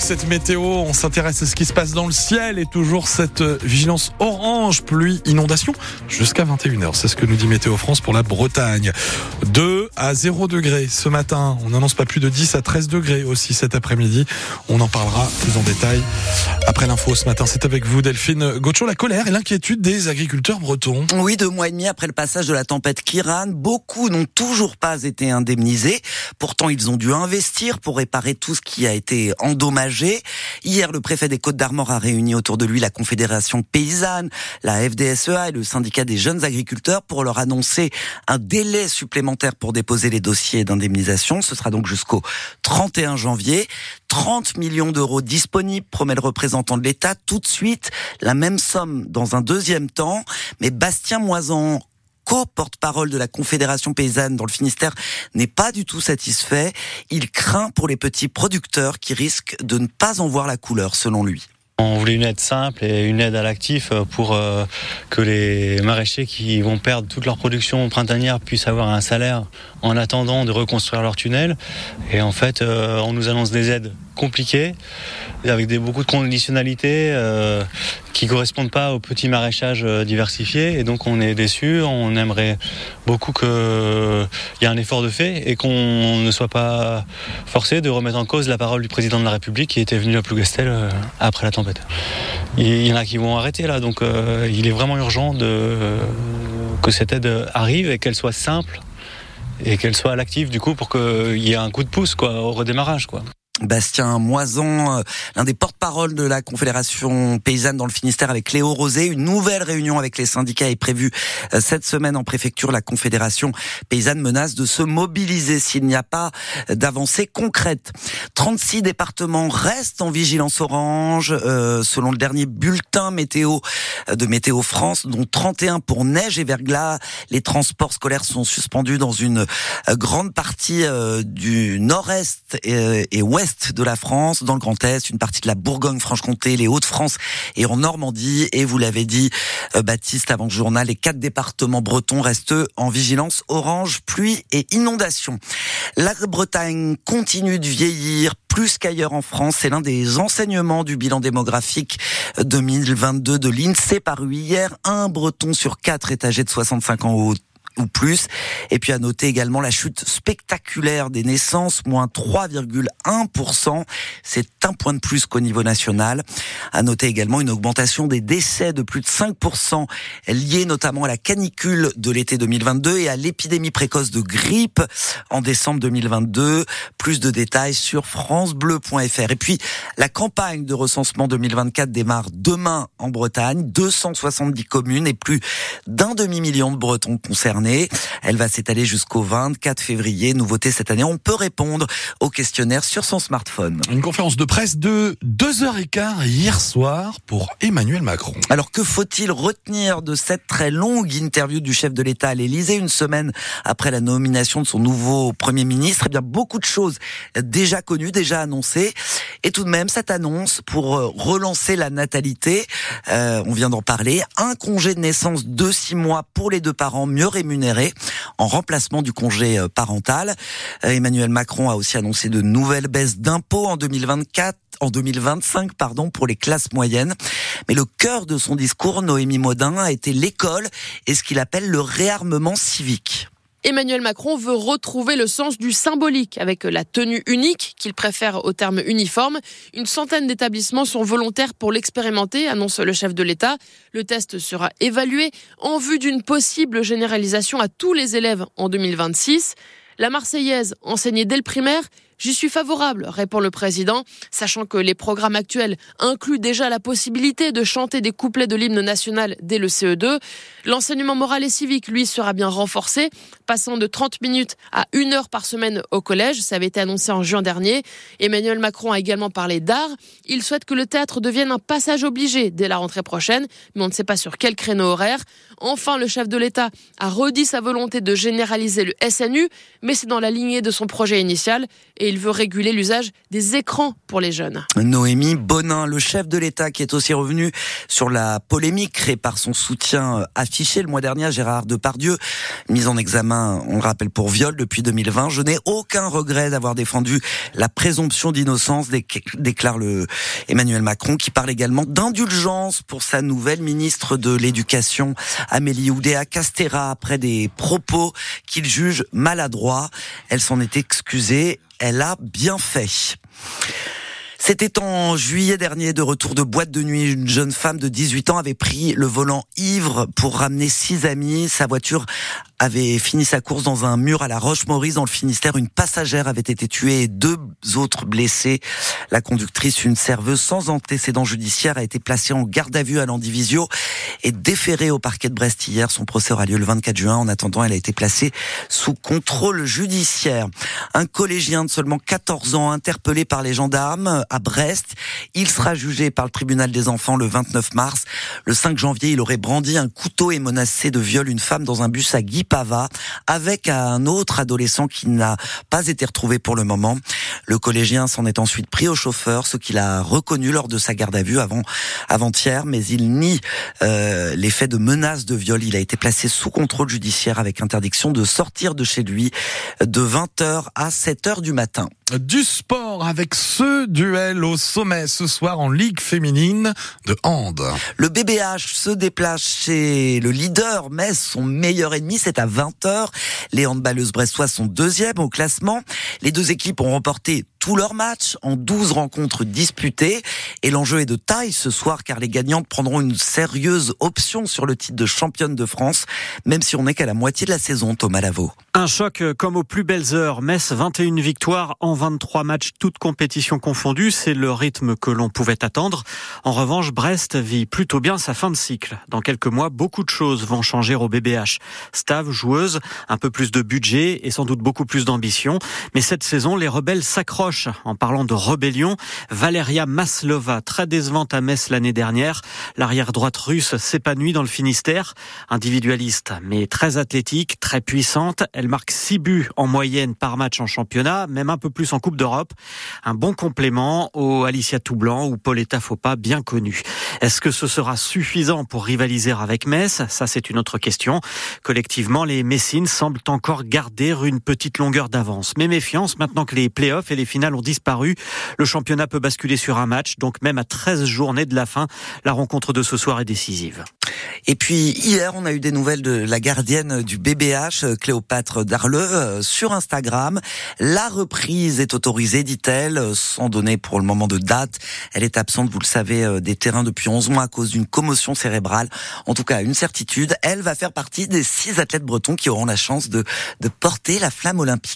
cette météo, on s'intéresse à ce qui se passe dans le ciel et toujours cette vigilance orange, pluie, inondation jusqu'à 21h. C'est ce que nous dit Météo France pour la Bretagne. 2 à 0 degrés ce matin. On n'annonce pas plus de 10 à 13 degrés aussi cet après-midi. On en parlera plus en détail après l'info ce matin. C'est avec vous Delphine Gaucho, la colère et l'inquiétude des agriculteurs bretons. Oui, deux mois et demi après le passage de la tempête Kiran, beaucoup n'ont toujours pas été indemnisés. Pourtant, ils ont dû investir pour réparer tout ce qui a été endommagé. Hier, le préfet des Côtes d'Armor a réuni autour de lui la Confédération paysanne, la FDSEA et le syndicat des jeunes agriculteurs pour leur annoncer un délai supplémentaire pour déposer les dossiers d'indemnisation. Ce sera donc jusqu'au 31 janvier. 30 millions d'euros disponibles, promet le représentant de l'État. Tout de suite, la même somme dans un deuxième temps. Mais Bastien Moisan co-porte-parole de la Confédération paysanne dans le Finistère, n'est pas du tout satisfait. Il craint pour les petits producteurs qui risquent de ne pas en voir la couleur, selon lui. On voulait une aide simple et une aide à l'actif pour euh, que les maraîchers qui vont perdre toute leur production printanière puissent avoir un salaire en attendant de reconstruire leur tunnel. Et en fait, euh, on nous annonce des aides compliquées, avec beaucoup de conditionnalités euh, qui correspondent pas au petit maraîchage diversifié. Et donc on est déçu. On aimerait beaucoup qu'il y ait un effort de fait et qu'on ne soit pas forcé de remettre en cause la parole du président de la République qui était venu à Plougastel après la tempête. Il y en a qui vont arrêter là, donc euh, il est vraiment urgent de, que cette aide arrive et qu'elle soit simple et qu'elle soit à l'actif du coup pour qu'il y ait un coup de pouce quoi, au redémarrage. Quoi. Bastien Moison, euh, l'un des porte-parole de la Confédération paysanne dans le Finistère avec Léo Rosé. Une nouvelle réunion avec les syndicats est prévue euh, cette semaine en préfecture. La Confédération paysanne menace de se mobiliser s'il n'y a pas d'avancée concrète. 36 départements restent en vigilance orange, euh, selon le dernier bulletin météo de Météo France, dont 31 pour neige et verglas. Les transports scolaires sont suspendus dans une grande partie du nord-est et ouest de la France, dans le Grand Est, une partie de la Bourgogne-Franche-Comté, les Hauts-de-France et en Normandie. Et vous l'avez dit, euh, Baptiste, avant le journal, les quatre départements bretons restent en vigilance orange, pluie et inondation. La Bretagne continue de vieillir plus qu'ailleurs en France. C'est l'un des enseignements du bilan démographique 2022 de l'INSEE paru hier. Un breton sur quatre est âgé de 65 ans ou ou plus. Et puis à noter également la chute spectaculaire des naissances, moins 3,1%. C'est un point de plus qu'au niveau national. À noter également une augmentation des décès de plus de 5%, liée notamment à la canicule de l'été 2022 et à l'épidémie précoce de grippe en décembre 2022. Plus de détails sur francebleu.fr. Et puis, la campagne de recensement 2024 démarre demain en Bretagne. 270 communes et plus d'un demi-million de Bretons concernés. Elle va s'étaler jusqu'au 24 février. Nouveauté cette année, on peut répondre aux questionnaires sur son smartphone. Une conférence de presse de 2h15 hier soir pour Emmanuel Macron. Alors que faut-il retenir de cette très longue interview du chef de l'État à l'Élysée une semaine après la nomination de son nouveau Premier ministre? Eh bien, beaucoup de choses déjà connues, déjà annoncées. Et tout de même, cette annonce pour euh, relancer la natalité, euh, on vient d'en parler, un congé de naissance de six mois pour les deux parents mieux rémunérés en remplacement du congé euh, parental. Euh, Emmanuel Macron a aussi annoncé de nouvelles baisses d'impôts en 2024 en 2025 pardon pour les classes moyennes. Mais le cœur de son discours, Noémie Modin, a été l'école et ce qu'il appelle le réarmement civique. Emmanuel Macron veut retrouver le sens du symbolique avec la tenue unique qu'il préfère au terme uniforme. Une centaine d'établissements sont volontaires pour l'expérimenter, annonce le chef de l'État. Le test sera évalué en vue d'une possible généralisation à tous les élèves en 2026. La Marseillaise, enseignée dès le primaire, J'y suis favorable, répond le président, sachant que les programmes actuels incluent déjà la possibilité de chanter des couplets de l'hymne national dès le CE2. L'enseignement moral et civique, lui, sera bien renforcé, passant de 30 minutes à 1 heure par semaine au collège. Ça avait été annoncé en juin dernier. Emmanuel Macron a également parlé d'art. Il souhaite que le théâtre devienne un passage obligé dès la rentrée prochaine, mais on ne sait pas sur quel créneau horaire. Enfin, le chef de l'État a redit sa volonté de généraliser le SNU, mais c'est dans la lignée de son projet initial et il veut réguler l'usage des écrans pour les jeunes. Noémie Bonin, le chef de l'État qui est aussi revenu sur la polémique créée par son soutien affiché le mois dernier à Gérard Depardieu, mis en examen, on le rappelle, pour viol depuis 2020. Je n'ai aucun regret d'avoir défendu la présomption d'innocence, déclare le Emmanuel Macron, qui parle également d'indulgence pour sa nouvelle ministre de l'Éducation, Amélie Oudéa Castera, après des propos qu'il juge maladroits. Elle s'en est excusée. Elle a bien fait. C'était en juillet dernier, de retour de boîte de nuit. Une jeune femme de 18 ans avait pris le volant ivre pour ramener six amis. Sa voiture avait fini sa course dans un mur à la Roche-Maurice dans le Finistère. Une passagère avait été tuée et deux autres blessés. La conductrice, une serveuse sans antécédent judiciaire, a été placée en garde à vue à l'Andivisio et déférée au parquet de Brest hier. Son procès aura lieu le 24 juin. En attendant, elle a été placée sous contrôle judiciaire. Un collégien de seulement 14 ans interpellé par les gendarmes à Brest. Il sera jugé par le tribunal des enfants le 29 mars. Le 5 janvier, il aurait brandi un couteau et menacé de viol une femme dans un bus à Guy Pava avec un autre adolescent qui n'a pas été retrouvé pour le moment. Le collégien s'en est ensuite pris au chauffeur, ce qu'il a reconnu lors de sa garde à vue avant avant-hier, mais il nie euh, les faits de menaces de viol. Il a été placé sous contrôle judiciaire avec interdiction de sortir de chez lui de 20h à 7h du matin. Du sport avec ce duel au sommet ce soir en Ligue féminine de hand. Le BBH se déplace chez le leader Metz, son meilleur ennemi, c'est à 20h. Les handballeuses brestois sont deuxième au classement. Les deux équipes ont remporté tous leurs matchs en 12 rencontres disputées. Et l'enjeu est de taille ce soir car les gagnantes prendront une sérieuse option sur le titre de championne de France, même si on n'est qu'à la moitié de la saison, Thomas Lavaux. Un choc comme aux plus belles heures. Metz, 21 victoires en 23 matchs, toutes compétitions confondues. C'est le rythme que l'on pouvait attendre. En revanche, Brest vit plutôt bien sa fin de cycle. Dans quelques mois, beaucoup de choses vont changer au BBH. Stav, joueuse, un peu plus de budget et sans doute beaucoup plus d'ambition. Mais cette saison, les rebelles s'accrochent en parlant de rébellion. Valeria Maslova, très décevante à Metz l'année dernière. L'arrière droite russe s'épanouit dans le Finistère. Individualiste, mais très athlétique, très puissante. Elle marque 6 buts en moyenne par match en championnat, même un peu plus en Coupe d'Europe. Un bon complément au Alicia Toublanc ou Pauletta Fopa, bien connu. Est-ce que ce sera suffisant pour rivaliser avec Metz? Ça, c'est une autre question. Collectivement, les Messines semblent encore garder une petite longueur d'avance. Mais maintenant que les playoffs et les finales ont disparu, le championnat peut basculer sur un match. Donc même à 13 journées de la fin, la rencontre de ce soir est décisive. Et puis hier, on a eu des nouvelles de la gardienne du BBH, Cléopâtre Darleux, euh, sur Instagram. La reprise est autorisée, dit-elle, sans donner pour le moment de date. Elle est absente, vous le savez, euh, des terrains depuis 11 mois à cause d'une commotion cérébrale. En tout cas, une certitude, elle va faire partie des six athlètes bretons qui auront la chance de porter la flamme olympique.